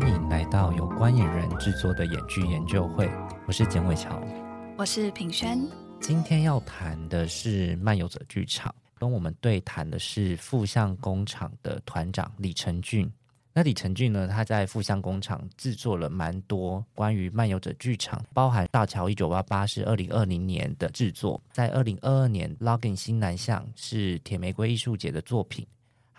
欢迎来到由观影人制作的演剧研究会，我是简伟乔，我是品轩。今天要谈的是漫游者剧场，跟我们对谈的是富相工厂的团长李成俊。那李成俊呢，他在富相工厂制作了蛮多关于漫游者剧场，包含《大桥一九八八》是二零二零年的制作，在二零二二年《Login 新南向》是铁玫瑰艺术节的作品。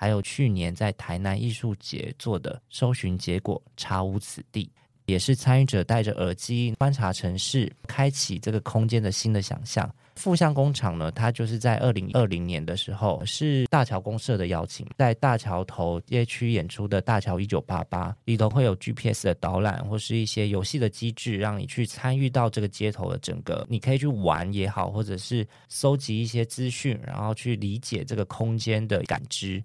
还有去年在台南艺术节做的搜寻结果，查无此地，也是参与者戴着耳机观察城市，开启这个空间的新的想象。富相工厂呢，它就是在二零二零年的时候，是大桥公社的邀请，在大桥头街区演出的《大桥一九八八》里头会有 GPS 的导览，或是一些游戏的机制，让你去参与到这个街头的整个，你可以去玩也好，或者是搜集一些资讯，然后去理解这个空间的感知。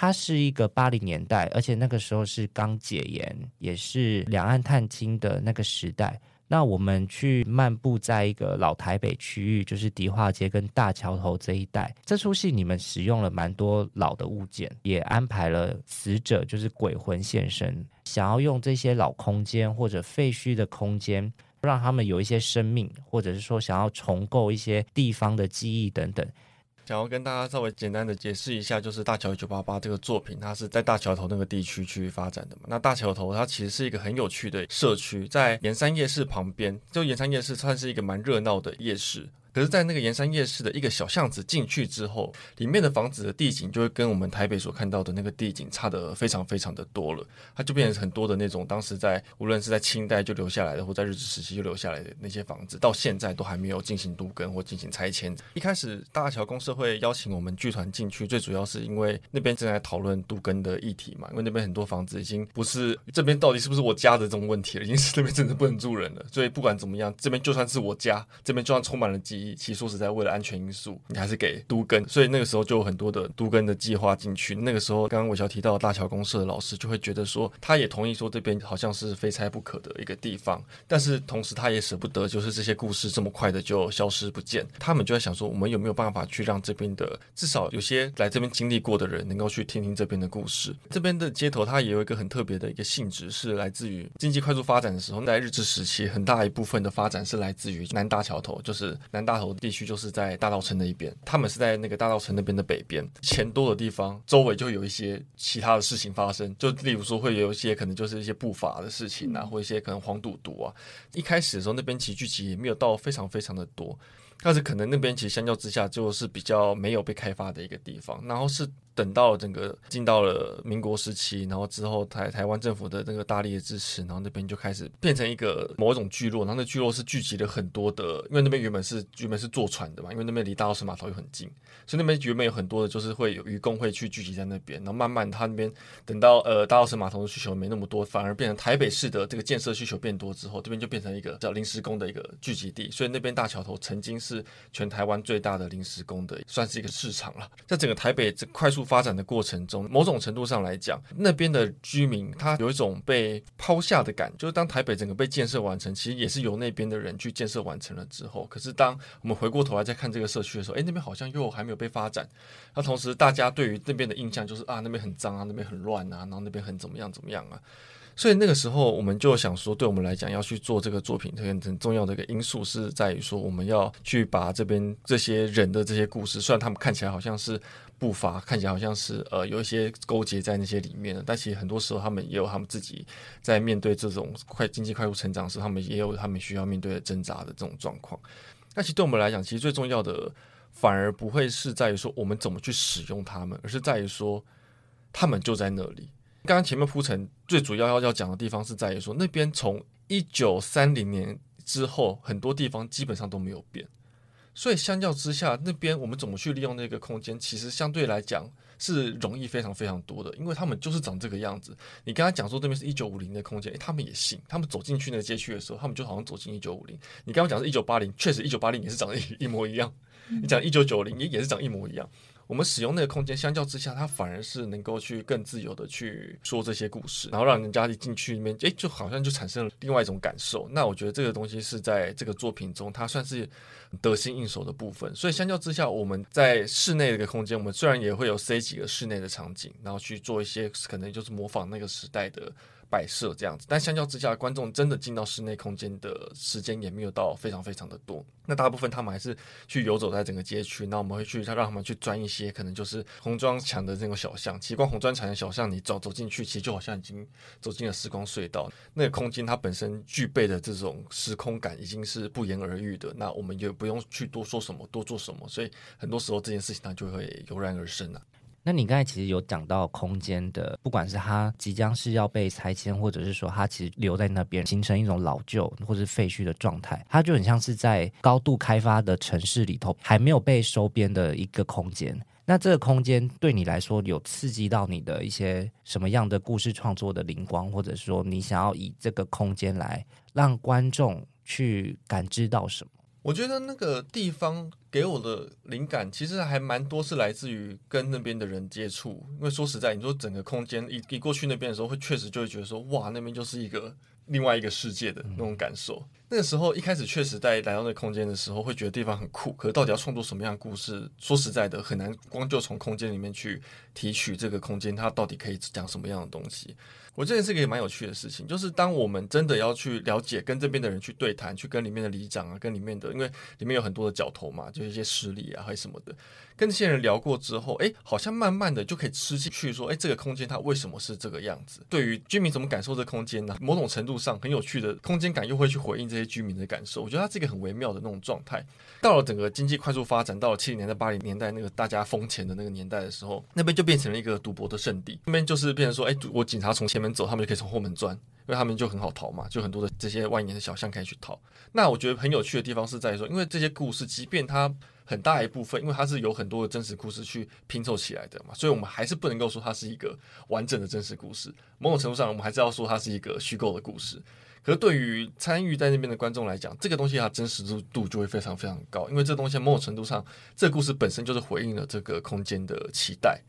它是一个八零年代，而且那个时候是刚解严，也是两岸探亲的那个时代。那我们去漫步在一个老台北区域，就是迪化街跟大桥头这一带。这出戏你们使用了蛮多老的物件，也安排了死者，就是鬼魂现身，想要用这些老空间或者废墟的空间，让他们有一些生命，或者是说想要重构一些地方的记忆等等。想要跟大家稍微简单的解释一下，就是《大桥一九八八》这个作品，它是在大桥头那个地区去发展的嘛。那大桥头它其实是一个很有趣的社区，在盐山夜市旁边，就盐山夜市算是一个蛮热闹的夜市。可是，在那个盐山夜市的一个小巷子进去之后，里面的房子的地景就会跟我们台北所看到的那个地景差的非常非常的多了。它就变成很多的那种当时在无论是在清代就留下来的，或在日治时期就留下来的那些房子，到现在都还没有进行都更或进行拆迁。一开始大桥公社会邀请我们剧团进去，最主要是因为那边正在讨论都更的议题嘛，因为那边很多房子已经不是这边到底是不是我家的这种问题了，已经是那边真的不能住人了。所以不管怎么样，这边就算是我家，这边就算充满了记忆。其实说实在，为了安全因素，你还是给都更。所以那个时候就有很多的都更的计划进去。那个时候，刚刚伟乔提到大桥公社的老师就会觉得说，他也同意说这边好像是非拆不可的一个地方，但是同时他也舍不得，就是这些故事这么快的就消失不见。他们就在想说，我们有没有办法去让这边的至少有些来这边经历过的人，能够去听听这边的故事。这边的街头它也有一个很特别的一个性质，是来自于经济快速发展的时候，在日治时期，很大一部分的发展是来自于南大桥头，就是南大头地区。就是在大稻城那一边，他们是在那个大稻城那边的北边，钱多的地方，周围就会有一些其他的事情发生，就例如说会有一些可能就是一些不法的事情啊，或一些可能黄赌毒啊。一开始的时候，那边其实聚集也没有到非常非常的多，但是可能那边其实相较之下就是比较没有被开发的一个地方，然后是。等到整个进到了民国时期，然后之后台台湾政府的那个大力的支持，然后那边就开始变成一个某一种聚落，然后那聚落是聚集了很多的，因为那边原本是原本是坐船的嘛，因为那边离大稻埕码头又很近，所以那边原本有很多的就是会有渔工会去聚集在那边，然后慢慢他那边等到呃大稻埕码头的需求没那么多，反而变成台北市的这个建设需求变多之后，这边就变成一个叫临时工的一个聚集地，所以那边大桥头曾经是全台湾最大的临时工的，算是一个市场了，在整个台北这快速发展的过程中，某种程度上来讲，那边的居民他有一种被抛下的感。就是当台北整个被建设完成，其实也是由那边的人去建设完成了之后，可是当我们回过头来再看这个社区的时候，哎，那边好像又还没有被发展。那同时，大家对于那边的印象就是啊，那边很脏啊，那边很乱啊，然后那边很怎么样怎么样啊。所以那个时候，我们就想说，对我们来讲，要去做这个作品，很很重要的一个因素是在于说，我们要去把这边这些人的这些故事，虽然他们看起来好像是不法，看起来好像是呃有一些勾结在那些里面的，但其实很多时候他们也有他们自己在面对这种快经济快速成长时，他们也有他们需要面对的挣扎的这种状况。那其实对我们来讲，其实最重要的反而不会是在于说我们怎么去使用他们，而是在于说他们就在那里。刚刚前面铺陈最主要要要讲的地方是在于说，那边从一九三零年之后，很多地方基本上都没有变，所以相较之下，那边我们怎么去利用那个空间，其实相对来讲是容易非常非常多的，因为他们就是长这个样子。你跟他讲说这边是一九五零的空间，他们也信。他们走进去那个街区的时候，他们就好像走进一九五零。你刚刚讲是一九八零，确实一九八零也是长得一一模一样。你讲一九九零也也是长一模一样。我们使用那个空间，相较之下，它反而是能够去更自由的去说这些故事，然后让人家一进去里面，诶，就好像就产生了另外一种感受。那我觉得这个东西是在这个作品中，它算是得心应手的部分。所以相较之下，我们在室内的一个空间，我们虽然也会有塞几个室内的场景，然后去做一些可能就是模仿那个时代的摆设这样子。但相较之下，观众真的进到室内空间的时间也没有到非常非常的多。那大部分他们还是去游走在整个街区，那我们会去他让他们去钻一些可能就是红砖墙的那种小巷。其实光红砖墙的小巷，你走走进去，其实就好像已经走进了时光隧道。那个空间它本身具备的这种时空感已经是不言而喻的。那我们也不用去多说什么，多做什么，所以很多时候这件事情它就会油然而生了。那你刚才其实有讲到空间的，不管是它即将是要被拆迁，或者是说它其实留在那边，形成一种老旧或者是废墟的状态，它就很像是在高度开发的城市里头还没有被收编的一个空间。那这个空间对你来说有刺激到你的一些什么样的故事创作的灵光，或者说你想要以这个空间来让观众去感知到什么？我觉得那个地方给我的灵感其实还蛮多，是来自于跟那边的人接触。因为说实在，你说整个空间一一过去那边的时候，会确实就会觉得说，哇，那边就是一个另外一个世界的那种感受。那个时候一开始确实在来到那空间的时候，会觉得地方很酷。可是到底要创作什么样的故事，说实在的，很难光就从空间里面去提取这个空间，它到底可以讲什么样的东西。我觉得是一个蛮有趣的事情，就是当我们真的要去了解，跟这边的人去对谈，去跟里面的里长啊，跟里面的，因为里面有很多的角头嘛，就是一些势力啊，还是什么的，跟这些人聊过之后，哎，好像慢慢的就可以吃进去，说，哎，这个空间它为什么是这个样子？对于居民怎么感受这空间呢？某种程度上很有趣的空间感，又会去回应这些居民的感受。我觉得它是一个很微妙的那种状态。到了整个经济快速发展，到了七零年代、八零年代那个大家疯钱的那个年代的时候，那边就变成了一个赌博的圣地。那边就是变成说，哎，我警察从前面走，他们就可以从后门。钻，因为他们就很好逃嘛，就很多的这些蜿蜒的小巷可以去逃。那我觉得很有趣的地方是在于说，因为这些故事，即便它很大一部分，因为它是有很多的真实故事去拼凑起来的嘛，所以我们还是不能够说它是一个完整的真实故事。某种程度上，我们还是要说它是一个虚构的故事。可是对于参与在那边的观众来讲，这个东西它真实度就会非常非常高，因为这东西某种程度上，这故事本身就是回应了这个空间的期待，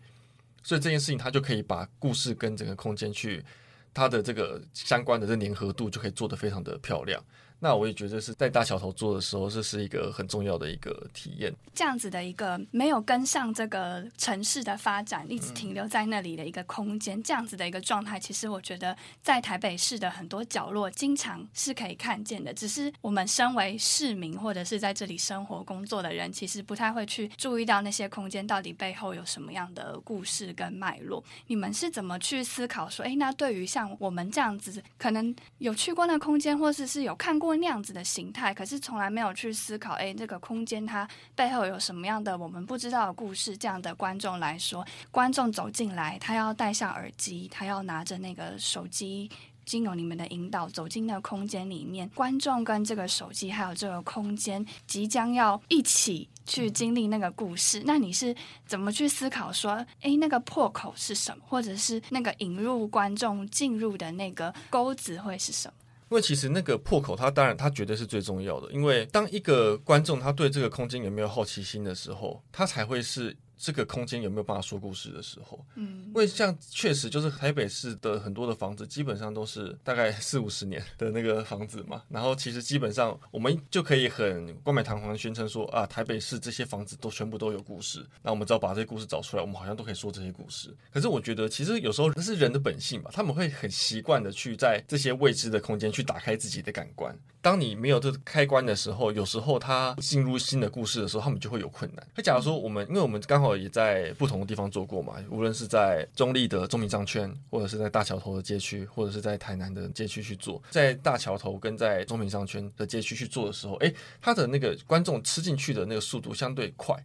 所以这件事情它就可以把故事跟整个空间去。它的这个相关的这粘合度就可以做得非常的漂亮。那我也觉得是在大桥头做的时候，这是一个很重要的一个体验。这样子的一个没有跟上这个城市的发展，一直停留在那里的一个空间，这样子的一个状态，其实我觉得在台北市的很多角落，经常是可以看见的。只是我们身为市民或者是在这里生活工作的人，其实不太会去注意到那些空间到底背后有什么样的故事跟脉络。你们是怎么去思考说，哎，那对于像我们这样子，可能有去过那空间，或是，是有看过。那样子的形态，可是从来没有去思考，哎，这个空间它背后有什么样的我们不知道的故事？这样的观众来说，观众走进来，他要戴上耳机，他要拿着那个手机，经由你们的引导走进那个空间里面。观众跟这个手机还有这个空间即将要一起去经历那个故事，那你是怎么去思考说，诶，那个破口是什么，或者是那个引入观众进入的那个钩子会是什么？因为其实那个破口，它当然它绝对是最重要的。因为当一个观众他对这个空间有没有好奇心的时候，他才会是。这个空间有没有办法说故事的时候？嗯，因为像确实就是台北市的很多的房子，基本上都是大概 四五十年的那个房子嘛。然后其实基本上我们就可以很冠冕堂皇宣称说啊，台北市这些房子都全部都有故事。那我们只要把这些故事找出来，我们好像都可以说这些故事。可是我觉得其实有时候那是人的本性吧，他们会很习惯的去在这些未知的空间去打开自己的感官。当你没有这开关的时候，有时候他进入新的故事的时候，他们就会有困难。那假如说我们，因为我们刚好。也在不同的地方做过嘛，无论是在中坜的中民商圈，或者是在大桥头的街区，或者是在台南的街区去做，在大桥头跟在中民商圈的街区去做的时候，诶，他的那个观众吃进去的那个速度相对快，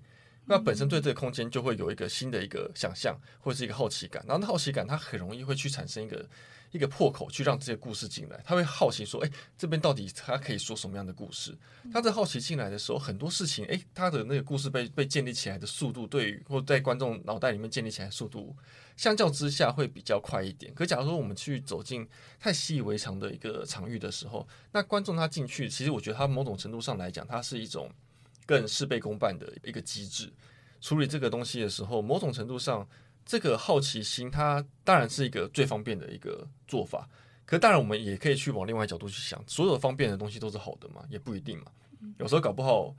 那本身对这个空间就会有一个新的一个想象，或者是一个好奇感，然后那好奇感它很容易会去产生一个。一个破口去让这些故事进来，他会好奇说：“哎，这边到底他可以说什么样的故事？”他在好奇进来的时候，很多事情，哎，他的那个故事被被建立起来的速度，对于或在观众脑袋里面建立起来速度，相较之下会比较快一点。可假如说我们去走进太习以为常的一个场域的时候，那观众他进去，其实我觉得他某种程度上来讲，它是一种更事倍功半的一个机制。处理这个东西的时候，某种程度上。这个好奇心，它当然是一个最方便的一个做法。可当然，我们也可以去往另外角度去想，所有方便的东西都是好的嘛？也不一定嘛。有时候搞不好，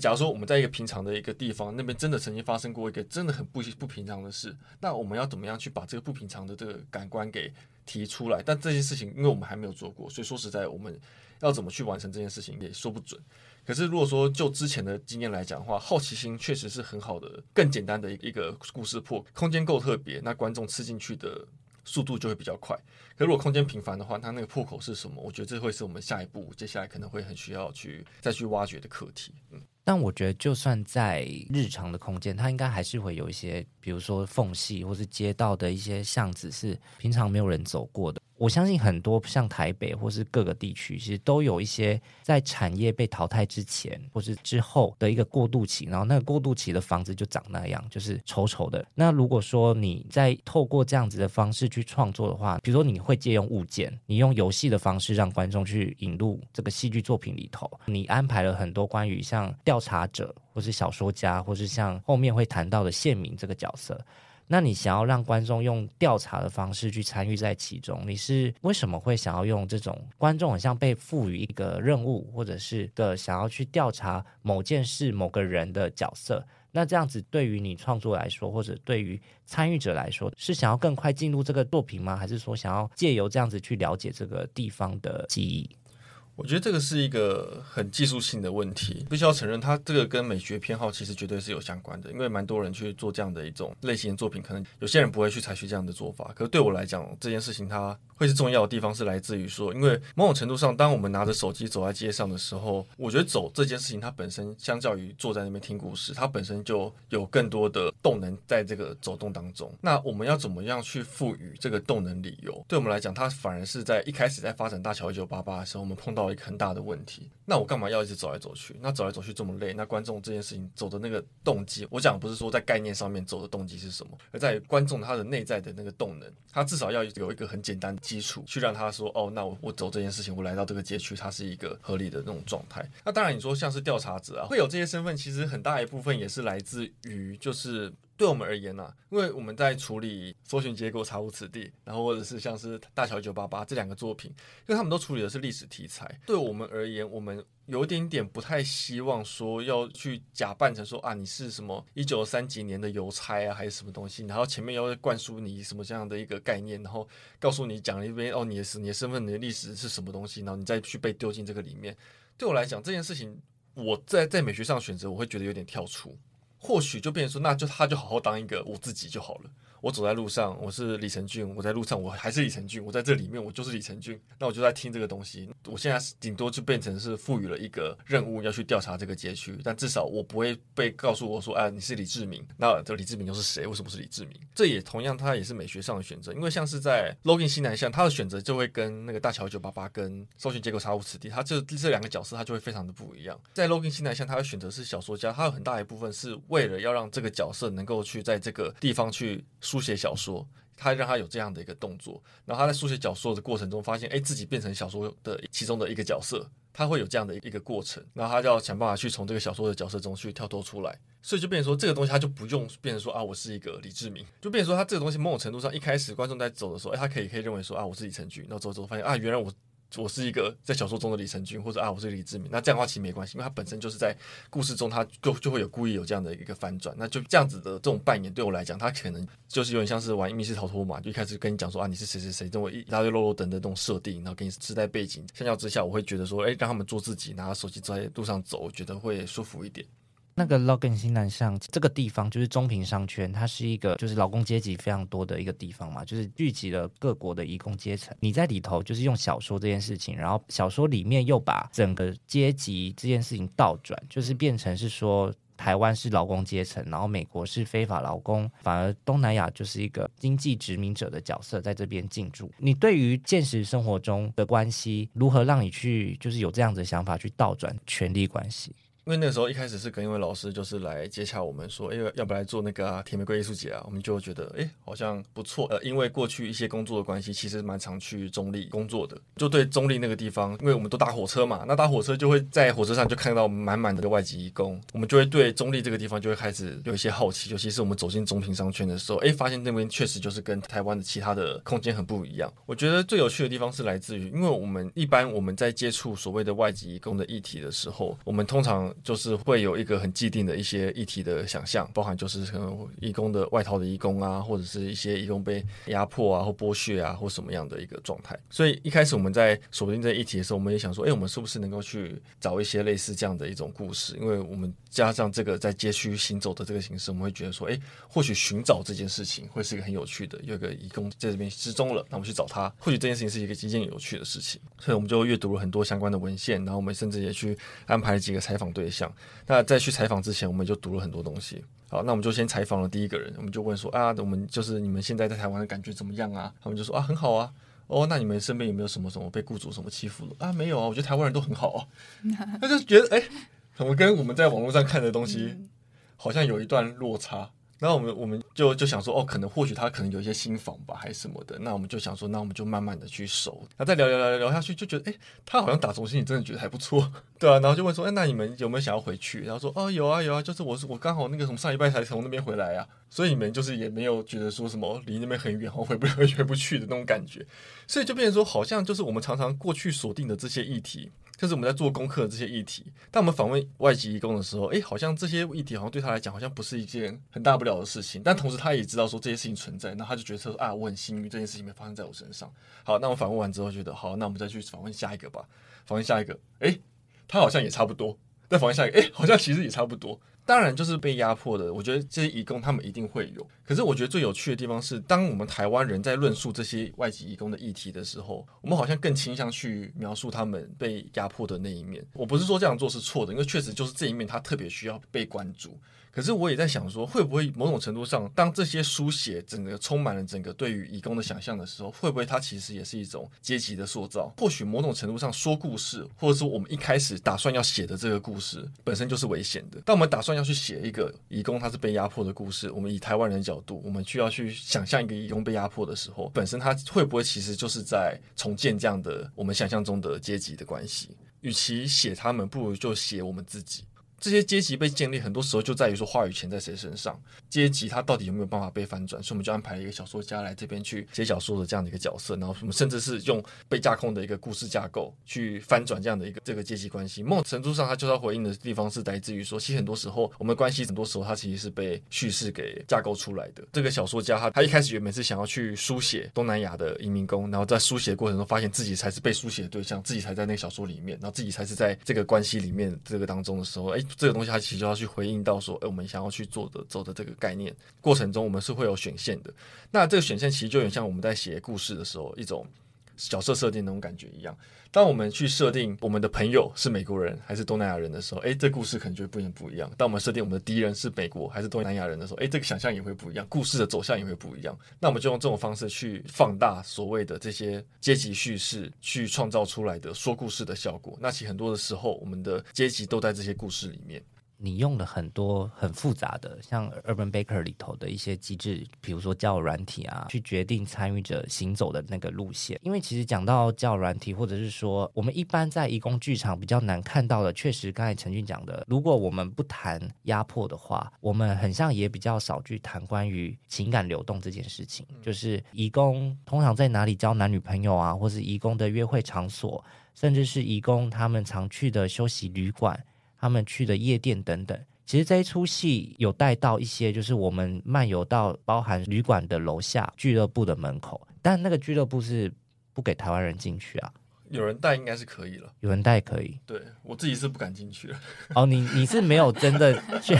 假如说我们在一个平常的一个地方，那边真的曾经发生过一个真的很不不平常的事，那我们要怎么样去把这个不平常的这个感官给提出来？但这件事情，因为我们还没有做过，所以说实在，我们要怎么去完成这件事情也说不准。可是如果说就之前的经验来讲的话，好奇心确实是很好的，更简单的一个故事破，空间够特别，那观众吃进去的速度就会比较快。可如果空间平凡的话，它那个破口是什么？我觉得这会是我们下一步接下来可能会很需要去再去挖掘的课题。嗯。但我觉得，就算在日常的空间，它应该还是会有一些，比如说缝隙，或是街道的一些巷子，是平常没有人走过的。我相信很多像台北或是各个地区，其实都有一些在产业被淘汰之前或是之后的一个过渡期，然后那个过渡期的房子就长那样，就是丑丑的。那如果说你在透过这样子的方式去创作的话，比如说你会借用物件，你用游戏的方式让观众去引入这个戏剧作品里头，你安排了很多关于像调查者或是小说家，或是像后面会谈到的县民这个角色。那你想要让观众用调查的方式去参与在其中，你是为什么会想要用这种观众好像被赋予一个任务，或者是的想要去调查某件事、某个人的角色？那这样子对于你创作来说，或者对于参与者来说，是想要更快进入这个作品吗？还是说想要借由这样子去了解这个地方的记忆？我觉得这个是一个很技术性的问题，必须要承认，它这个跟美学偏好其实绝对是有相关的。因为蛮多人去做这样的一种类型的作品，可能有些人不会去采取这样的做法。可是对我来讲，这件事情它会是重要的地方是来自于说，因为某种程度上，当我们拿着手机走在街上的时候，我觉得走这件事情它本身相较于坐在那边听故事，它本身就有更多的动能在这个走动当中。那我们要怎么样去赋予这个动能理由？对我们来讲，它反而是在一开始在发展大桥一九八八的时候，我们碰到一个很大的问题，那我干嘛要一直走来走去？那走来走去这么累，那观众这件事情走的那个动机，我讲不是说在概念上面走的动机是什么，而在观众他的内在的那个动能，他至少要有一个很简单的基础，去让他说，哦，那我我走这件事情，我来到这个街区，它是一个合理的那种状态。那当然，你说像是调查者啊，会有这些身份，其实很大一部分也是来自于就是。对我们而言呢、啊，因为我们在处理搜寻结果查无此地，然后或者是像是大桥九八八这两个作品，因为他们都处理的是历史题材。对我们而言，我们有点点不太希望说要去假扮成说啊，你是什么一九三几年的邮差啊，还是什么东西，然后前面要灌输你什么这样的一个概念，然后告诉你讲了一遍哦，你的你的身份，你的历史是什么东西，然后你再去被丢进这个里面。对我来讲，这件事情我在在美学上选择，我会觉得有点跳出。或许就变成说，那就他就好好当一个我自己就好了。我走在路上，我是李成俊；我在路上，我还是李成俊。我在这里面，我就是李成俊。那我就在听这个东西。我现在顶多就变成是赋予了一个任务，要去调查这个街区。但至少我不会被告诉我说：“哎，你是李志明。”那这李志明又是谁？为什么是李志明？这也同样，他也是美学上的选择。因为像是在《Logan 西南向》，他的选择就会跟那个大桥九八八跟搜寻结果查无此地，他这这两个角色他就会非常的不一样。在《Logan 西南向》，他的选择是小说家，他有很大一部分是为了要让这个角色能够去在这个地方去书写小说。他让他有这样的一个动作，然后他在书写小说的过程中，发现哎，自己变成小说的其中的一个角色，他会有这样的一个过程，然后他就要想办法去从这个小说的角色中去跳脱出来，所以就变成说这个东西他就不用变成说啊，我是一个李志明，就变成说他这个东西某种程度上一开始观众在走的时候，哎，他可以可以认为说啊，我是李成俊，然后走走发现啊，原来我。我是一个在小说中的李成俊，或者啊，我是李志明。那这样的话其实没关系，因为他本身就是在故事中，他就就会有故意有这样的一个反转。那就这样子的这种扮演，对我来讲，他可能就是有点像是玩密室逃脱嘛，就一开始跟你讲说啊，你是谁谁谁，这种一大堆啰啰等的这种设定，然后给你时代背景。相较之下，我会觉得说，哎，让他们做自己，拿手机在路上走，我觉得会舒服一点。那个 Logan 新南向这个地方，就是中平商圈，它是一个就是劳工阶级非常多的一个地方嘛，就是聚集了各国的移工阶层。你在里头就是用小说这件事情，然后小说里面又把整个阶级这件事情倒转，就是变成是说台湾是劳工阶层，然后美国是非法劳工，反而东南亚就是一个经济殖民者的角色在这边进驻。你对于现实生活中的关系，如何让你去就是有这样子的想法去倒转权力关系？因为那个时候一开始是跟一位老师就是来接洽我们说，哎，要不来做那个啊，甜玫瑰艺术节啊？我们就觉得，哎，好像不错。呃，因为过去一些工作的关系，其实蛮常去中立工作的，就对中立那个地方，因为我们都搭火车嘛，那搭火车就会在火车上就看到满满的外籍移工，我们就会对中立这个地方就会开始有一些好奇。尤其是我们走进中平商圈的时候，哎，发现那边确实就是跟台湾的其他的空间很不一样。我觉得最有趣的地方是来自于，因为我们一般我们在接触所谓的外籍移工的议题的时候，我们通常就是会有一个很既定的一些议题的想象，包含就是可能义工的外逃的义工啊，或者是一些义工被压迫啊或剥削啊或什么样的一个状态。所以一开始我们在锁定这议题的时候，我们也想说，哎，我们是不是能够去找一些类似这样的一种故事？因为我们加上这个在街区行走的这个形式，我们会觉得说，哎，或许寻找这件事情会是一个很有趣的。有一个义工在这边失踪了，那我们去找他，或许这件事情是一个极尽有趣的事情。所以我们就阅读了很多相关的文献，然后我们甚至也去安排了几个采访对象。那在去采访之前，我们就读了很多东西。好，那我们就先采访了第一个人，我们就问说啊，我们就是你们现在在台湾的感觉怎么样啊？他们就说啊，很好啊。哦，那你们身边有没有什么什么被雇主什么欺负了啊？没有啊，我觉得台湾人都很好啊。他就觉得哎，怎么跟我们在网络上看的东西好像有一段落差。然后我们我们就就想说，哦，可能或许他可能有一些新房吧，还是什么的。那我们就想说，那我们就慢慢的去熟。那再聊聊聊聊下去，就觉得，哎，他好像打从心里真的觉得还不错，对啊。然后就问说，哎，那你们有没有想要回去？然后说，哦，有啊有啊，就是我是我刚好那个从上礼拜才从那边回来啊，所以你们就是也没有觉得说什么离那边很远，然后回不回回不去的那种感觉。所以就变成说，好像就是我们常常过去锁定的这些议题。就是我们在做功课的这些议题，当我们访问外籍义工的时候，诶，好像这些议题好像对他来讲好像不是一件很大不了的事情，但同时他也知道说这些事情存在，那他就觉得说啊，我很幸运这件事情没发生在我身上。好，那我访问完之后觉得好，那我们再去访问下一个吧，访问下一个，诶，他好像也差不多，再访问下一个，诶，好像其实也差不多。当然，就是被压迫的。我觉得这些义工他们一定会有。可是，我觉得最有趣的地方是，当我们台湾人在论述这些外籍义工的议题的时候，我们好像更倾向去描述他们被压迫的那一面。我不是说这样做是错的，因为确实就是这一面他特别需要被关注。可是我也在想说，会不会某种程度上，当这些书写整个充满了整个对于义工的想象的时候，会不会它其实也是一种阶级的塑造？或许某种程度上说故事，或者说我们一开始打算要写的这个故事本身就是危险的。当我们打算要去写一个义工他是被压迫的故事，我们以台湾人的角度，我们需要去想象一个义工被压迫的时候，本身他会不会其实就是在重建这样的我们想象中的阶级的关系？与其写他们，不如就写我们自己。这些阶级被建立，很多时候就在于说话语权在谁身上，阶级它到底有没有办法被翻转？所以我们就安排了一个小说家来这边去写小说的这样的一个角色，然后我们甚至是用被架空的一个故事架构去翻转这样的一个这个阶级关系。某种程度上，它就要回应的地方是来自于说，其实很多时候我们的关系很多时候它其实是被叙事给架构出来的。这个小说家他他一开始原本是想要去书写东南亚的移民工，然后在书写的过程中发现自己才是被书写的对象，自己才在那个小说里面，然后自己才是在这个关系里面这个当中的时候，哎。这个东西它其实就要去回应到说，哎，我们想要去做的走的这个概念过程中，我们是会有选线的。那这个选线其实就有点像我们在写故事的时候一种角色设定那种感觉一样。当我们去设定我们的朋友是美国人还是东南亚人的时候，诶，这故事可能就会不一不一样。当我们设定我们的敌人是美国还是东南亚人的时候，诶，这个想象也会不一样，故事的走向也会不一样。那我们就用这种方式去放大所谓的这些阶级叙事，去创造出来的说故事的效果。那其实很多的时候，我们的阶级都在这些故事里面。你用了很多很复杂的，像 Urban Baker 里头的一些机制，比如说交友软体啊，去决定参与者行走的那个路线。因为其实讲到交友软体，或者是说我们一般在移工剧场比较难看到的，确实刚才陈俊讲的，如果我们不谈压迫的话，我们很像也比较少去谈关于情感流动这件事情。就是移工通常在哪里交男女朋友啊，或是移工的约会场所，甚至是移工他们常去的休息旅馆。他们去的夜店等等，其实这一出戏有带到一些，就是我们漫游到包含旅馆的楼下俱乐部的门口，但那个俱乐部是不给台湾人进去啊。有人带应该是可以了，有人带可以。对，我自己是不敢进去了。哦，你你是没有真的 去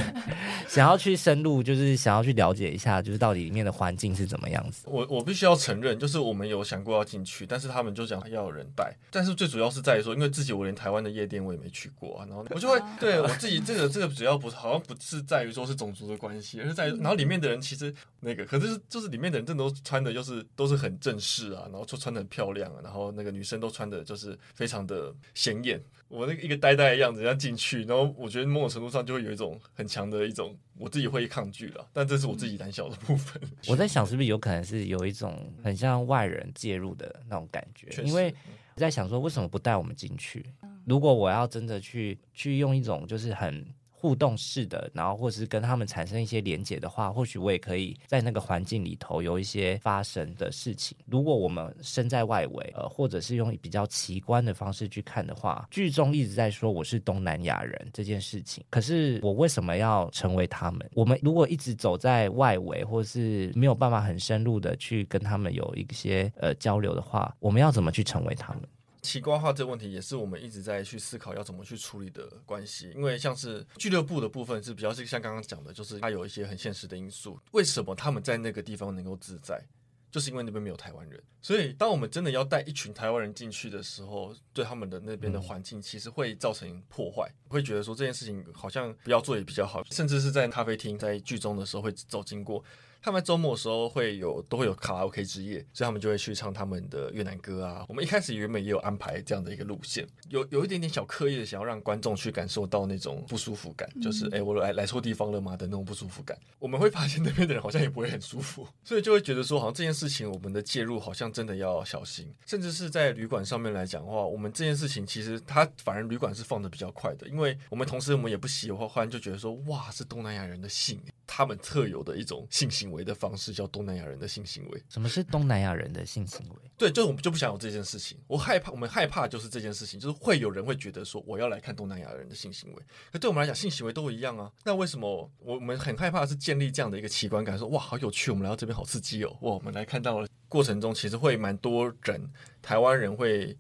想要去深入，就是想要去了解一下，就是到底里面的环境是怎么样子。我我必须要承认，就是我们有想过要进去，但是他们就讲要有人带。但是最主要是在于说，因为自己我连台湾的夜店我也没去过啊，然后我就会 对我自己这个这个主要不是好像不是在于说是种族的关系，而是在于然后里面的人其实那个可是就是里面的人真的都穿的就是都是很正式啊，然后就穿的很漂亮啊，然后那个女生都穿的。就是非常的显眼，我那个一个呆呆的样子要进去，然后我觉得某种程度上就会有一种很强的一种我自己会抗拒了，但这是我自己胆小的部分。我在想是不是有可能是有一种很像外人介入的那种感觉，因为我在想说为什么不带我们进去？如果我要真的去去用一种就是很互动式的，然后或是跟他们产生一些连结的话，或许我也可以在那个环境里头有一些发生的事情。如果我们身在外围，呃，或者是用比较奇观的方式去看的话，剧中一直在说我是东南亚人这件事情。可是我为什么要成为他们？我们如果一直走在外围，或是没有办法很深入的去跟他们有一些呃交流的话，我们要怎么去成为他们？奇观化这个问题也是我们一直在去思考要怎么去处理的关系，因为像是俱乐部的部分是比较是像刚刚讲的，就是它有一些很现实的因素。为什么他们在那个地方能够自在？就是因为那边没有台湾人。所以当我们真的要带一群台湾人进去的时候，对他们的那边的环境其实会造成破坏，会觉得说这件事情好像不要做也比较好，甚至是在咖啡厅在剧中的时候会走经过。他们周末的时候会有都会有卡拉 OK 之夜，所以他们就会去唱他们的越南歌啊。我们一开始原本也有安排这样的一个路线，有有一点点小刻意的想要让观众去感受到那种不舒服感，就是哎、欸，我来来错地方了吗的那种不舒服感。我们会发现那边的人好像也不会很舒服，所以就会觉得说，好像这件事情我们的介入好像真的要小心，甚至是在旅馆上面来讲的话，我们这件事情其实它反而旅馆是放的比较快的，因为我们同时我们也不喜欢，就觉得说，哇，是东南亚人的性。他们特有的一种性行为的方式叫东南亚人的性行为。什么是东南亚人的性行为？对，就我们就不想有这件事情。我害怕，我们害怕就是这件事情，就是会有人会觉得说我要来看东南亚人的性行为。可对我们来讲，性行为都一样啊。那为什么我们很害怕是建立这样的一个奇观感？说哇，好有趣，我们来到这边好刺激哦。哇，我们来看到了过程中，其实会蛮多人，台湾人会。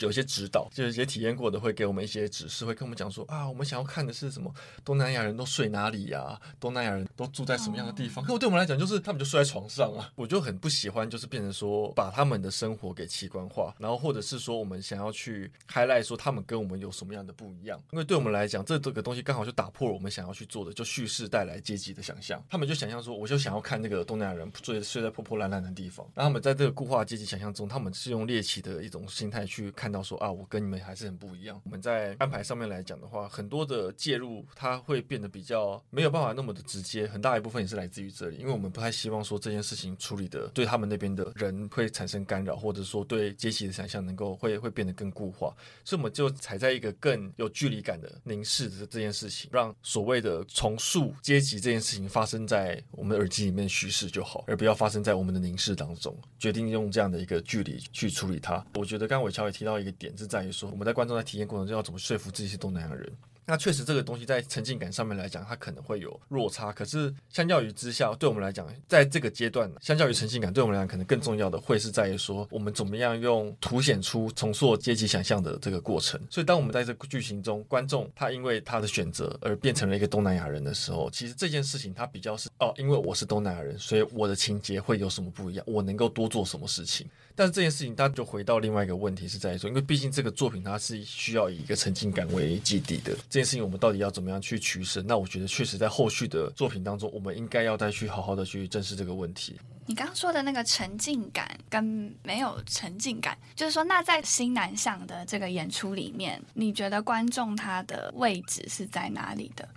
有些指导，就是一些体验过的，会给我们一些指示，会跟我们讲说啊，我们想要看的是什么？东南亚人都睡哪里呀？东南亚人都住在什么样的地方？可我对我们来讲，就是他们就睡在床上啊。我就很不喜欢，就是变成说把他们的生活给奇观化，然后或者是说我们想要去 highlight 说他们跟我们有什么样的不一样？因为对我们来讲，这这个东西刚好就打破了我们想要去做的，就叙事带来阶级的想象。他们就想象说，我就想要看那个东南亚人睡睡在破破烂烂的地方。那他们在这个固化阶级想象中，他们是用猎奇的一种心态去看到说啊，我跟你们还是很不一样。我们在安排上面来讲的话，很多的介入它会变得比较没有办法那么的直接，很大一部分也是来自于这里，因为我们不太希望说这件事情处理的对他们那边的人会产生干扰，或者说对阶级的想象能够会会变得更固化，所以我们就踩在一个更有距离感的凝视的这件事情，让所谓的重塑阶级这件事情发生在我们耳机里面叙事就好，而不要发生在我们的凝视当中。决定用这样的一个距离去处理它。我觉得刚刚伟乔也提到到一个点，是在于。说我们在观众在体验过程中要怎么说服自己是东南亚人？那确实这个东西在沉浸感上面来讲，它可能会有落差。可是相较于之下，对我们来讲，在这个阶段，相较于沉浸感，对我们来讲可能更重要的会是在于说，我们怎么样用凸显出重塑阶级想象的这个过程。所以当我们在这个剧情中，观众他因为他的选择而变成了一个东南亚人的时候，其实这件事情它比较是哦，因为我是东南亚人，所以我的情节会有什么不一样？我能够多做什么事情？但是这件事情，它就回到另外一个问题，是在说，因为毕竟这个作品它是需要以一个沉浸感为基底的。这件事情，我们到底要怎么样去取舍？那我觉得，确实在后续的作品当中，我们应该要再去好好的去正视这个问题。你刚刚说的那个沉浸感跟没有沉浸感，就是说，那在新南向的这个演出里面，你觉得观众他的位置是在哪里的？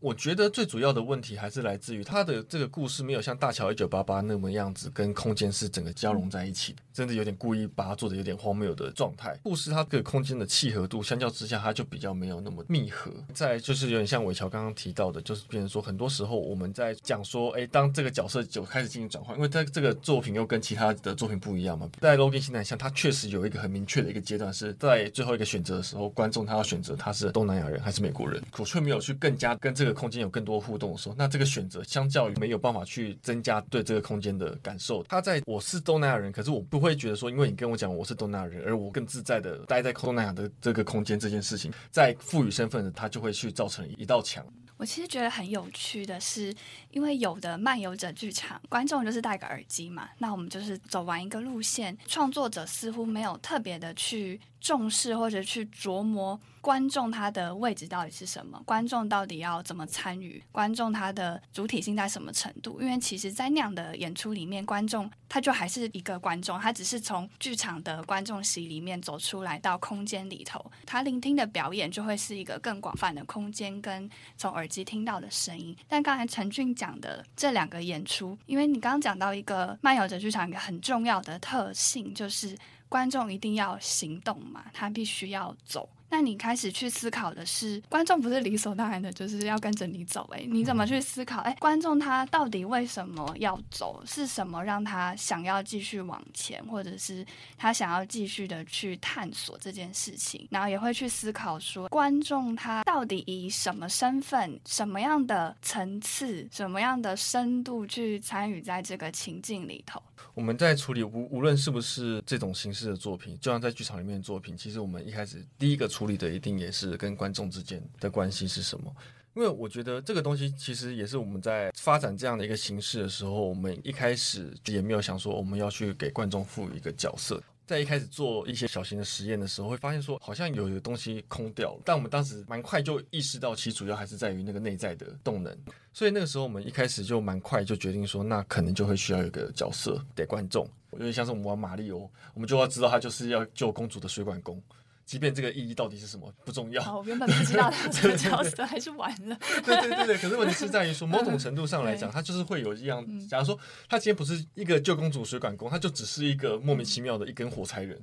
我觉得最主要的问题还是来自于他的这个故事没有像《大桥一九八八》那么样子跟空间是整个交融在一起，真的有点故意把它做的有点荒谬的状态。故事它这个空间的契合度相较之下，它就比较没有那么密合。再就是有点像伟乔刚刚提到的，就是变成说很多时候我们在讲说，哎，当这个角色就开始进行转换，因为在这个作品又跟其他的作品不一样嘛。在《Logan 新南向》，它确实有一个很明确的一个阶段，是在最后一个选择的时候，观众他要选择他是东南亚人还是美国人，可却没有去更加跟这个。空间有更多互动的时候，那这个选择相较于没有办法去增加对这个空间的感受。他在我是东南亚人，可是我不会觉得说，因为你跟我讲我是东南亚人，而我更自在的待在东南亚的这个空间这件事情，在赋予身份的他就会去造成一道墙。我其实觉得很有趣的是，因为有的漫游者剧场观众就是戴个耳机嘛，那我们就是走完一个路线，创作者似乎没有特别的去。重视或者去琢磨观众他的位置到底是什么？观众到底要怎么参与？观众他的主体性在什么程度？因为其实，在那样的演出里面，观众他就还是一个观众，他只是从剧场的观众席里面走出来到空间里头，他聆听的表演就会是一个更广泛的空间跟从耳机听到的声音。但刚才陈俊讲的这两个演出，因为你刚刚讲到一个漫游者剧场一个很重要的特性，就是。观众一定要行动嘛，他必须要走，那你开始去思考的是，观众不是理所当然的就是要跟着你走，欸，诶，你怎么去思考？哎，观众他到底为什么要走？是什么让他想要继续往前，或者是他想要继续的去探索这件事情？然后也会去思考说，观众他到底以什么身份、什么样的层次、什么样的深度去参与在这个情境里头？我们在处理无无论是不是这种形式的作品，就像在剧场里面的作品，其实我们一开始第一个处理的一定也是跟观众之间的关系是什么？因为我觉得这个东西其实也是我们在发展这样的一个形式的时候，我们一开始也没有想说我们要去给观众赋予一个角色。在一开始做一些小型的实验的时候，会发现说好像有一个东西空掉了，但我们当时蛮快就意识到，其主要还是在于那个内在的动能。所以那个时候我们一开始就蛮快就决定说，那可能就会需要有一个角色给观众。有点像是我们玩马里奥，我们就要知道他就是要救公主的水管工，即便这个意义到底是什么不重要。我原本不知道他 这个角色，还是玩了。对对对对，可是问题是在于说，某种程度上来讲，他就是会有一样。假如说他今天不是一个救公主水管工，他就只是一个莫名其妙的一根火柴人。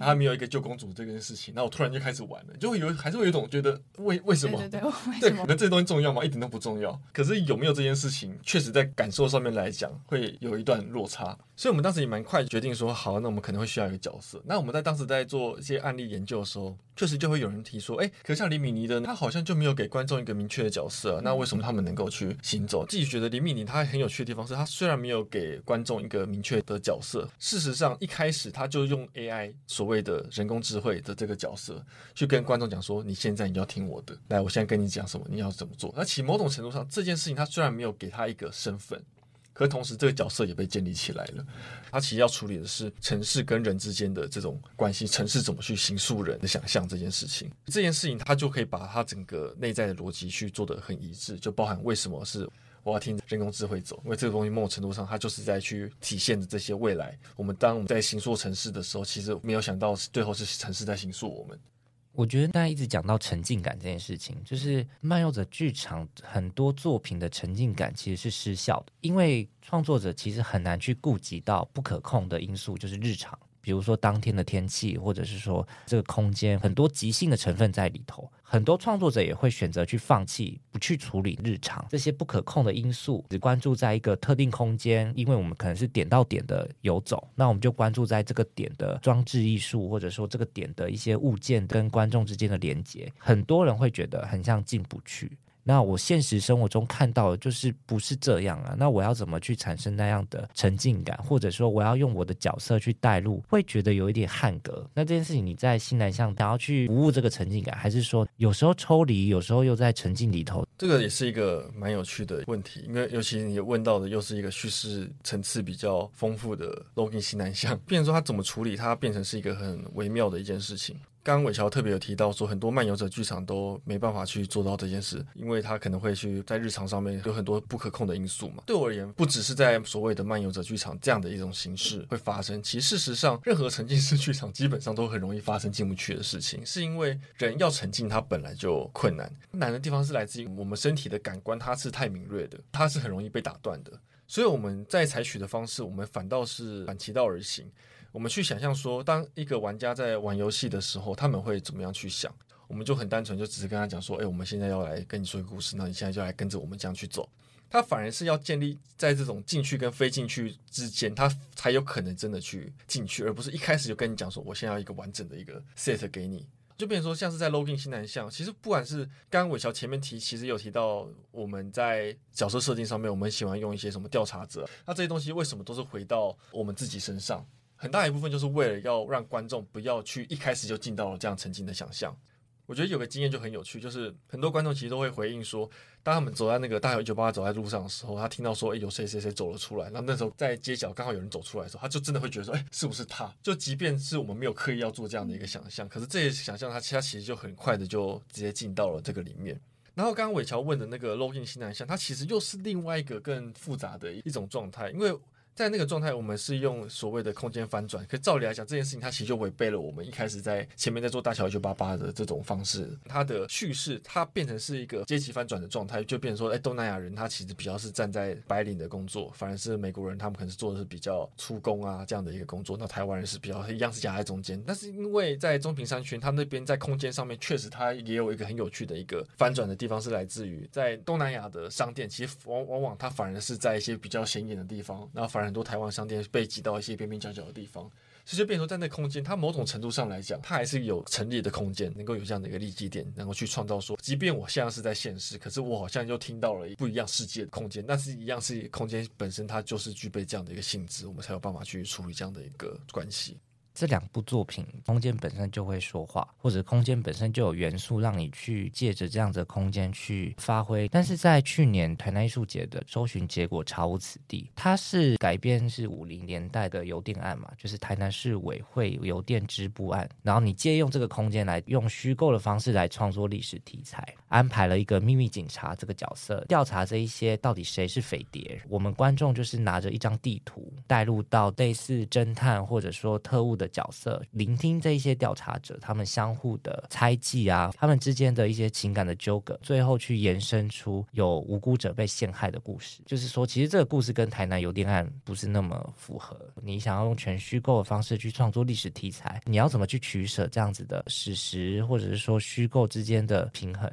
他没有一个救公主这件事情，那我突然就开始玩了，就会有还是会有一种觉得为为什么？对对对，为什么？对，可能这些东西重要吗？一点都不重要。可是有没有这件事情，确实在感受上面来讲，会有一段落差。所以我们当时也蛮快决定说，好，那我们可能会需要一个角色。那我们在当时在做一些案例研究的时候，确实就会有人提说，哎，可是像李米尼的，他好像就没有给观众一个明确的角色啊，那为什么他们能够去行走？自己觉得李米尼他很有趣的地方是，他虽然没有给观众一个明确的角色，事实上一开始他就用 AI 所谓的人工智慧的这个角色去跟观众讲说，你现在你要听我的，来，我现在跟你讲什么，你要怎么做。那其某种程度上，这件事情他虽然没有给他一个身份。可同时，这个角色也被建立起来了。他其实要处理的是城市跟人之间的这种关系，城市怎么去形塑人的想象这件事情。这件事情，他就可以把他整个内在的逻辑去做得很一致，就包含为什么是我要听人工智慧走，因为这个东西某种程度上，它就是在去体现的这些未来。我们当我们在形塑城市的时候，其实没有想到最后是城市在形塑我们。我觉得大家一直讲到沉浸感这件事情，就是漫游者剧场很多作品的沉浸感其实是失效的，因为创作者其实很难去顾及到不可控的因素，就是日常。比如说当天的天气，或者是说这个空间很多即兴的成分在里头，很多创作者也会选择去放弃，不去处理日常。这些不可控的因素，只关注在一个特定空间，因为我们可能是点到点的游走，那我们就关注在这个点的装置艺术，或者说这个点的一些物件跟观众之间的连接，很多人会觉得很像进不去。那我现实生活中看到的就是不是这样啊？那我要怎么去产生那样的沉浸感，或者说我要用我的角色去带入，会觉得有一点汉格。那这件事情你在新南向想要去服务这个沉浸感，还是说有时候抽离，有时候又在沉浸里头？这个也是一个蛮有趣的问题，因为尤其你问到的又是一个叙事层次比较丰富的 Logging 新南向，变成说它怎么处理，它变成是一个很微妙的一件事情。刚刚伟乔特别有提到说，很多漫游者剧场都没办法去做到这件事，因为他可能会去在日常上面有很多不可控的因素嘛。对我而言，不只是在所谓的漫游者剧场这样的一种形式会发生，其实事实上，任何沉浸式剧场基本上都很容易发生进不去的事情，是因为人要沉浸，它本来就困难。难的地方是来自于我们身体的感官，它是太敏锐的，它是很容易被打断的。所以我们在采取的方式，我们反倒是反其道而行。我们去想象说，当一个玩家在玩游戏的时候，他们会怎么样去想？我们就很单纯，就只是跟他讲说：“哎，我们现在要来跟你说一个故事，那你现在就来跟着我们这样去走。”他反而是要建立在这种进去跟非进去之间，他才有可能真的去进去，而不是一开始就跟你讲说：“我现在要一个完整的一个 set 给你。”就变成说，像是在 Logging 新南向，其实不管是刚刚伟乔前面提，其实有提到我们在角色设定上面，我们喜欢用一些什么调查者，那这些东西为什么都是回到我们自己身上？很大一部分就是为了要让观众不要去一开始就进到了这样沉浸的想象。我觉得有个经验就很有趣，就是很多观众其实都会回应说，当他们走在那个大桥一九八走在路上的时候，他听到说，哎，有谁谁谁走了出来，然后那时候在街角刚好有人走出来的时候，他就真的会觉得说，哎，是不是他？就即便是我们没有刻意要做这样的一个想象，可是这些想象他其他其实就很快的就直接进到了这个里面。然后刚刚伟乔问的那个 login 新南向，它其实又是另外一个更复杂的一种状态，因为。在那个状态，我们是用所谓的空间翻转。可照理来讲，这件事情它其实就违背了我们一开始在前面在做大桥一九八八的这种方式。它的叙事它变成是一个阶级翻转的状态，就变成说，哎，东南亚人他其实比较是站在白领的工作，反而是美国人他们可能是做的是比较粗工啊这样的一个工作。那台湾人是比较一样是夹在中间。但是因为在中平山区，他那边在空间上面确实它也有一个很有趣的一个翻转的地方，是来自于在东南亚的商店，其实往往往它反而是在一些比较显眼的地方，然后反而很多台湾商店被挤到一些边边角角的地方。其实，变成在那空间，它某种程度上来讲，它还是有成立的空间，能够有这样的一个立基点，能够去创造说，即便我现在是在现实，可是我好像又听到了不一样世界的空间，但是一样是空间本身，它就是具备这样的一个性质，我们才有办法去处理这样的一个关系。这两部作品，空间本身就会说话，或者空间本身就有元素，让你去借着这样子的空间去发挥。但是在去年台南艺术节的搜寻结果查无此地，它是改编是五零年代的邮电案嘛，就是台南市委会邮电支部案。然后你借用这个空间来用虚构的方式来创作历史题材，安排了一个秘密警察这个角色调查这一些到底谁是匪谍。我们观众就是拿着一张地图带入到类似侦探或者说特务的角色，聆听这一些调查者他们相互的猜忌啊，他们之间的一些情感的纠葛，最后去延伸出有无辜者被陷害的故事。就是说，其实这个故事跟台南邮电案不是那么符合。你想要用全虚构的方式去创作历史题材，你要怎么去取舍这样子的史实或者是说虚构之间的平衡？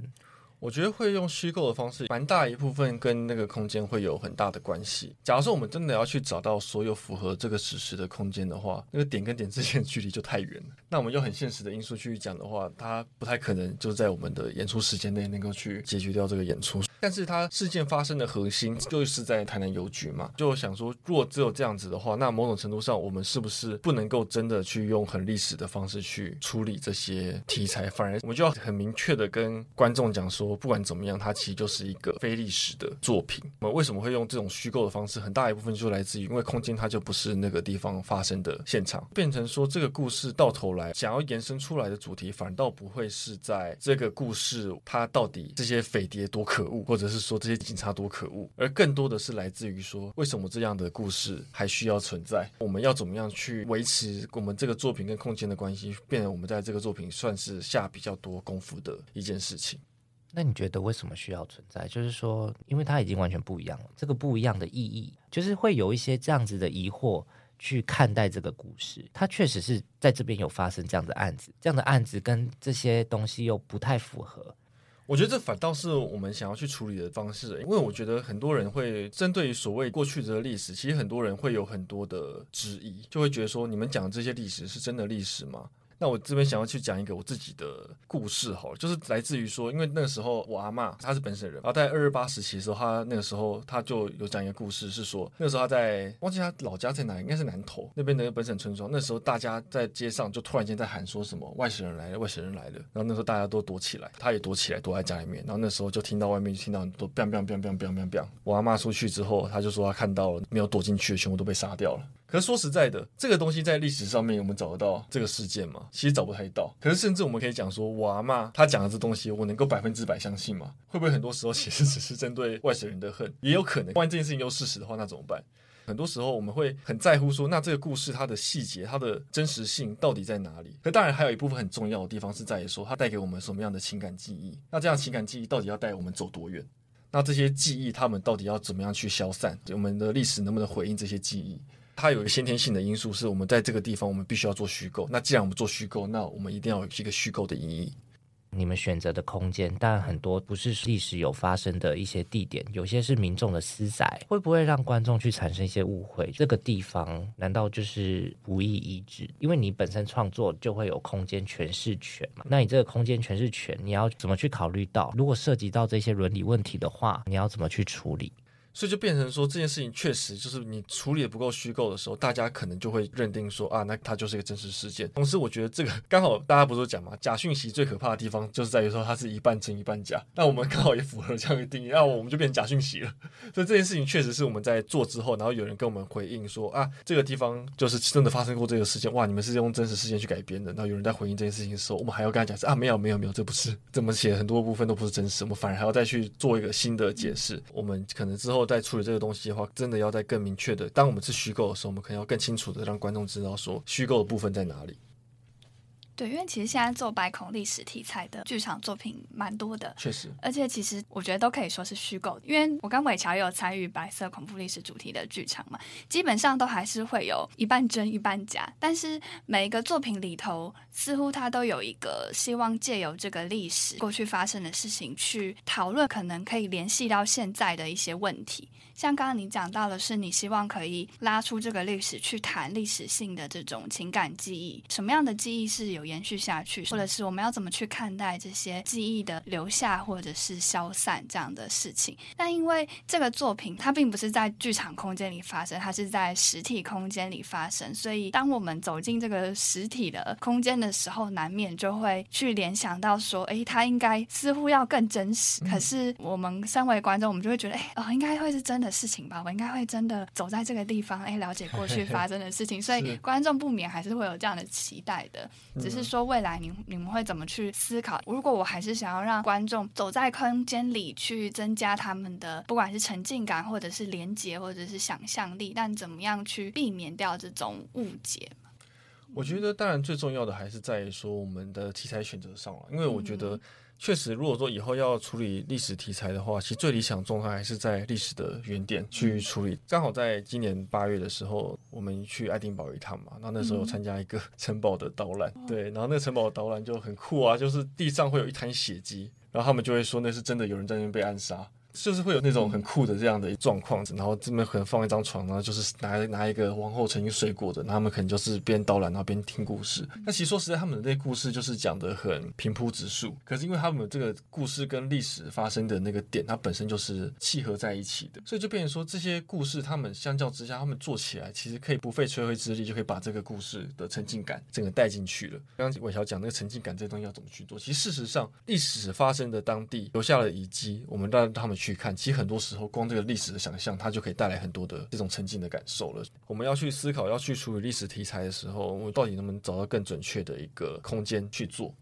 我觉得会用虚构的方式，蛮大一部分跟那个空间会有很大的关系。假如说我们真的要去找到所有符合这个史实的空间的话，那个点跟点之间的距离就太远了。那我们用很现实的因素去讲的话，它不太可能就在我们的演出时间内能够去解决掉这个演出。但是它事件发生的核心就是在台南邮局嘛，就想说，如果只有这样子的话，那某种程度上，我们是不是不能够真的去用很历史的方式去处理这些题材？反而我们就要很明确的跟观众讲说，我不管怎么样，它其实就是一个非历史的作品。我们为什么会用这种虚构的方式？很大一部分就来自于，因为空间它就不是那个地方发生的现场，变成说这个故事到头来想要延伸出来的主题，反倒不会是在这个故事它到底这些匪谍多可恶。或者是说这些警察多可恶，而更多的是来自于说，为什么这样的故事还需要存在？我们要怎么样去维持我们这个作品跟空间的关系，变成我们在这个作品算是下比较多功夫的一件事情。那你觉得为什么需要存在？就是说，因为它已经完全不一样了，这个不一样的意义，就是会有一些这样子的疑惑去看待这个故事。它确实是在这边有发生这样的案子，这样的案子跟这些东西又不太符合。我觉得这反倒是我们想要去处理的方式，因为我觉得很多人会针对于所谓过去的历史，其实很多人会有很多的质疑，就会觉得说，你们讲这些历史是真的历史吗？那我这边想要去讲一个我自己的故事哈，就是来自于说，因为那个时候我阿嬷她是本省人，然后在二二八时期的时候，她那个时候她就有讲一个故事，是说那时候她在忘记她老家在哪，应该是南投那边的一个本省村庄。那时候大家在街上就突然间在喊说什么外省人来了，外省人来了。然后那时候大家都躲起来，她也躲起来，躲在家里面。然后那时候就听到外面就听到很多 biang biang biang biang biang biang biang。我阿妈出去之后，她就说她看到了没有躲进去的全部都被杀掉了。可是说实在的，这个东西在历史上面我们找得到这个事件吗？其实找不太到。可是甚至我们可以讲说，我阿嬷她讲的这东西，我能够百分之百相信吗？会不会很多时候其实只是针对外省人的恨？也有可能。万一这件事情又事实的话，那怎么办？很多时候我们会很在乎说，那这个故事它的细节、它的真实性到底在哪里？可当然还有一部分很重要的地方是在于说，它带给我们什么样的情感记忆？那这样情感记忆到底要带我们走多远？那这些记忆他们到底要怎么样去消散？我们的历史能不能回应这些记忆？它有一个先天性的因素，是我们在这个地方，我们必须要做虚构。那既然我们做虚构，那我们一定要有一个虚构的意义。你们选择的空间，当然很多不是历史有发生的一些地点，有些是民众的私宅，会不会让观众去产生一些误会？这个地方难道就是不义遗址？因为你本身创作就会有空间诠释权嘛？那你这个空间诠释权，你要怎么去考虑到？如果涉及到这些伦理问题的话，你要怎么去处理？所以就变成说，这件事情确实就是你处理的不够虚构的时候，大家可能就会认定说啊，那它就是一个真实事件。同时，我觉得这个刚好大家不是都讲嘛，假讯息最可怕的地方就是在于说它是一半真一半假。那我们刚好也符合这样一个定义，那我们就变成假讯息了。所以这件事情确实是我们在做之后，然后有人跟我们回应说啊，这个地方就是真的发生过这个事件，哇，你们是用真实事件去改编的。然后有人在回应这件事情的时候，我们还要跟他讲说啊，没有没有没有，这不是怎么写，很多部分都不是真实，我们反而还要再去做一个新的解释。我们可能之后在处理这个东西的话，真的要在更明确的，当我们是虚构的时候，我们可能要更清楚的让观众知道说虚构的部分在哪里。对，因为其实现在做白孔历史题材的剧场作品蛮多的，确实，而且其实我觉得都可以说是虚构的，因为我跟伟乔也有参与白色恐怖历史主题的剧场嘛，基本上都还是会有一半真一半假，但是每一个作品里头，似乎它都有一个希望借由这个历史过去发生的事情去讨论，可能可以联系到现在的一些问题。像刚刚你讲到的是，你希望可以拉出这个历史去谈历史性的这种情感记忆，什么样的记忆是有延续下去，或者是我们要怎么去看待这些记忆的留下或者是消散这样的事情？但因为这个作品它并不是在剧场空间里发生，它是在实体空间里发生，所以当我们走进这个实体的空间的时候，难免就会去联想到说，哎，它应该似乎要更真实。可是我们身为观众，我们就会觉得，哎，哦，应该会是真的。的事情吧，我应该会真的走在这个地方，哎，了解过去发 生的事情，所以观众不免还是会有这样的期待的。只是说未来你你们会怎么去思考？如果我还是想要让观众走在空间里去增加他们的不管是沉浸感，或者是连接，或者是想象力，但怎么样去避免掉这种误解？我觉得当然最重要的还是在于说我们的题材选择上了，因为我觉得。嗯确实，如果说以后要处理历史题材的话，其实最理想状态还是在历史的原点去处理。刚好在今年八月的时候，我们去爱丁堡一趟嘛，然后那时候参加一个 城堡的导览，对，然后那个城堡的导览就很酷啊，就是地上会有一滩血迹，然后他们就会说那是真的有人在那边被暗杀。就是会有那种很酷的这样的状况，然后这边可能放一张床，然后就是拿拿一个王后曾经睡过的，他们可能就是边导览然后边听故事。那其实说实在，他们的那故事就是讲的很平铺直述，可是因为他们这个故事跟历史发生的那个点，它本身就是契合在一起的，所以就变成说这些故事，他们相较之下，他们做起来其实可以不费吹灰之力，就可以把这个故事的沉浸感整个带进去了。刚刚伟乔讲那个沉浸感这个东西要怎么去做，其实事实上历史发生的当地留下了遗迹，我们让他们去。去看，其实很多时候光这个历史的想象，它就可以带来很多的这种沉浸的感受了。我们要去思考，要去处理历史题材的时候，我们到底能不能找到更准确的一个空间去做？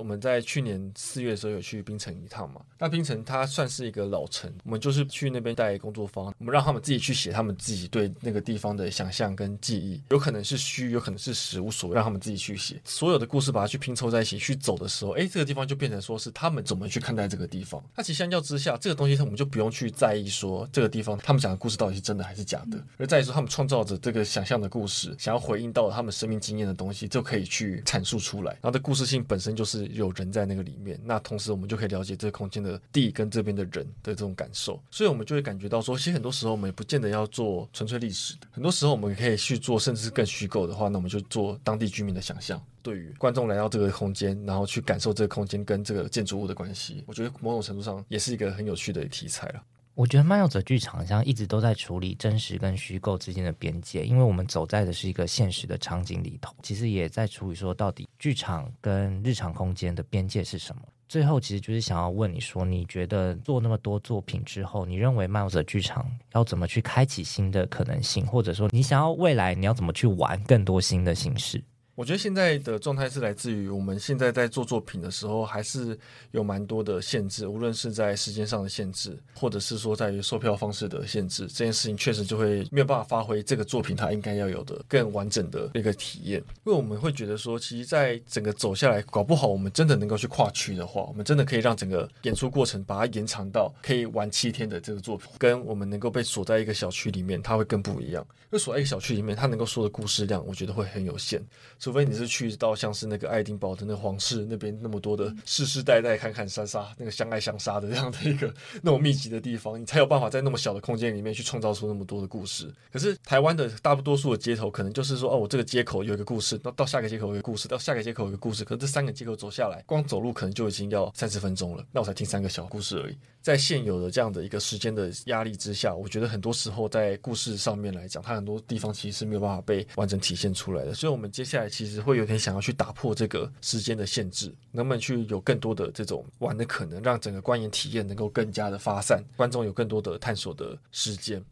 我们在去年四月的时候有去槟城一趟嘛？那槟城它算是一个老城，我们就是去那边带工作坊，我们让他们自己去写他们自己对那个地方的想象跟记忆，有可能是虚，有可能是实，无所谓，让他们自己去写所有的故事，把它去拼凑在一起去走的时候，哎，这个地方就变成说是他们怎么去看待这个地方。那其实相较之下，这个东西我们就不用去在意说这个地方他们讲的故事到底是真的还是假的，而在于说他们创造着这个想象的故事，想要回应到他们生命经验的东西，就可以去阐述出来。然后这故事性本身就是有人在那个里。面，那同时我们就可以了解这个空间的地跟这边的人的这种感受，所以我们就会感觉到说，其实很多时候我们也不见得要做纯粹历史，很多时候我们可以去做，甚至是更虚构的话，那我们就做当地居民的想象，对于观众来到这个空间，然后去感受这个空间跟这个建筑物的关系，我觉得某种程度上也是一个很有趣的题材了。我觉得漫游者剧场像一直都在处理真实跟虚构之间的边界，因为我们走在的是一个现实的场景里头，其实也在处理说到底剧场跟日常空间的边界是什么。最后，其实就是想要问你说，你觉得做那么多作品之后，你认为漫游者剧场要怎么去开启新的可能性，或者说你想要未来你要怎么去玩更多新的形式？我觉得现在的状态是来自于我们现在在做作品的时候，还是有蛮多的限制，无论是在时间上的限制，或者是说在于售票方式的限制，这件事情确实就会没有办法发挥这个作品它应该要有的更完整的一个体验。因为我们会觉得说，其实，在整个走下来，搞不好我们真的能够去跨区的话，我们真的可以让整个演出过程把它延长到可以玩七天的这个作品，跟我们能够被锁在一个小区里面，它会更不一样。因为锁在一个小区里面，它能够说的故事量，我觉得会很有限。除非你是去到像是那个爱丁堡的那皇室那边那么多的世世代代看看杀杀那个相爱相杀的这样的一个那种密集的地方，你才有办法在那么小的空间里面去创造出那么多的故事。可是台湾的大多数的街头，可能就是说哦，我这个街口有一个故事，那到下个街口有一个故事，到下个街口有一个故事。可是这三个街口走下来，光走路可能就已经要三十分钟了，那我才听三个小故事而已。在现有的这样的一个时间的压力之下，我觉得很多时候在故事上面来讲，它很多地方其实是没有办法被完整体现出来的。所以，我们接下来其实会有点想要去打破这个时间的限制，能不能去有更多的这种玩的可能，让整个观影体验能够更加的发散，观众有更多的探索的时间。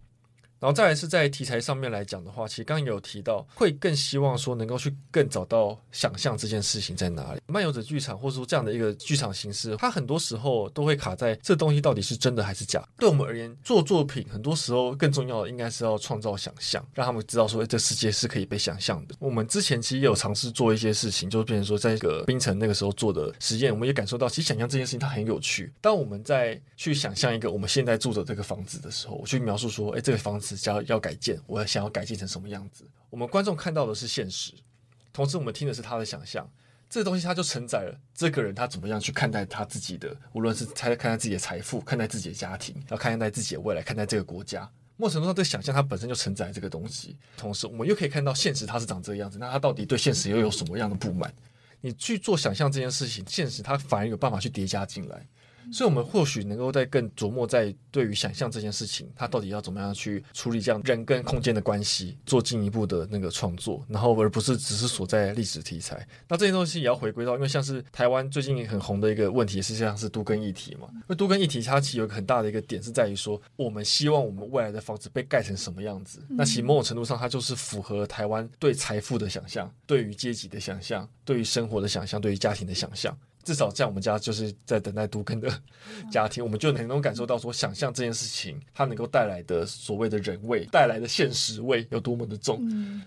然后再来是在题材上面来讲的话，其实刚刚有提到，会更希望说能够去更找到想象这件事情在哪里。漫游者剧场或者说这样的一个剧场形式，它很多时候都会卡在这东西到底是真的还是假。对我们而言，做作品很多时候更重要的应该是要创造想象，让他们知道说，哎，这世界是可以被想象的。我们之前其实也有尝试做一些事情，就变成说，在一个冰城那个时候做的实验，我们也感受到，其实想象这件事情它很有趣。当我们在去想象一个我们现在住的这个房子的时候，我去描述说，哎，这个房子要要改建，我想要改建成什么样子？我们观众看到的是现实，同时我们听的是他的想象。这东西它就承载了这个人他怎么样去看待他自己的，无论是他看待自己的财富，看待自己的家庭，要看待自己的未来，看待这个国家。某种程度上，这想象它本身就承载这个东西。同时，我们又可以看到现实它是长这个样子，那他到底对现实又有什么样的不满？你去做想象这件事情，现实它反而有办法去叠加进来。所以，我们或许能够在更琢磨在对于想象这件事情，它到底要怎么样去处理这样人跟空间的关系，做进一步的那个创作，然后而不是只是锁在历史题材。那这些东西也要回归到，因为像是台湾最近很红的一个问题，是像是都更议题嘛。因为都更议题，它其实有一个很大的一个点是在于说，我们希望我们未来的房子被盖成什么样子。那其实某种程度上，它就是符合台湾对财富的想象，对于阶级的想象，对于生活的想象，对于家庭的想象。至少在我们家就是在等待都更的家庭，我们就能够感受到说，想象这件事情它能够带来的所谓的人味，带来的现实味有多么的重。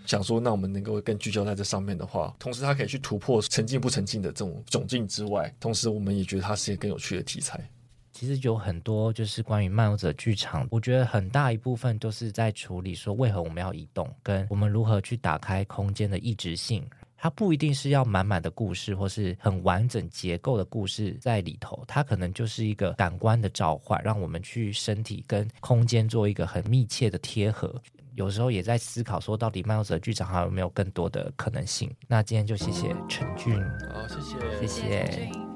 想说，那我们能够更聚焦在这上面的话，同时它可以去突破沉浸不沉浸的这种窘境之外，同时我们也觉得它是一个更有趣的题材。其实有很多就是关于漫游者剧场，我觉得很大一部分都是在处理说，为何我们要移动，跟我们如何去打开空间的异质性。它不一定是要满满的故事，或是很完整结构的故事在里头，它可能就是一个感官的召唤，让我们去身体跟空间做一个很密切的贴合。有时候也在思考说，到底漫游者剧场还有没有更多的可能性？那今天就谢谢陈俊，好，谢谢，谢谢。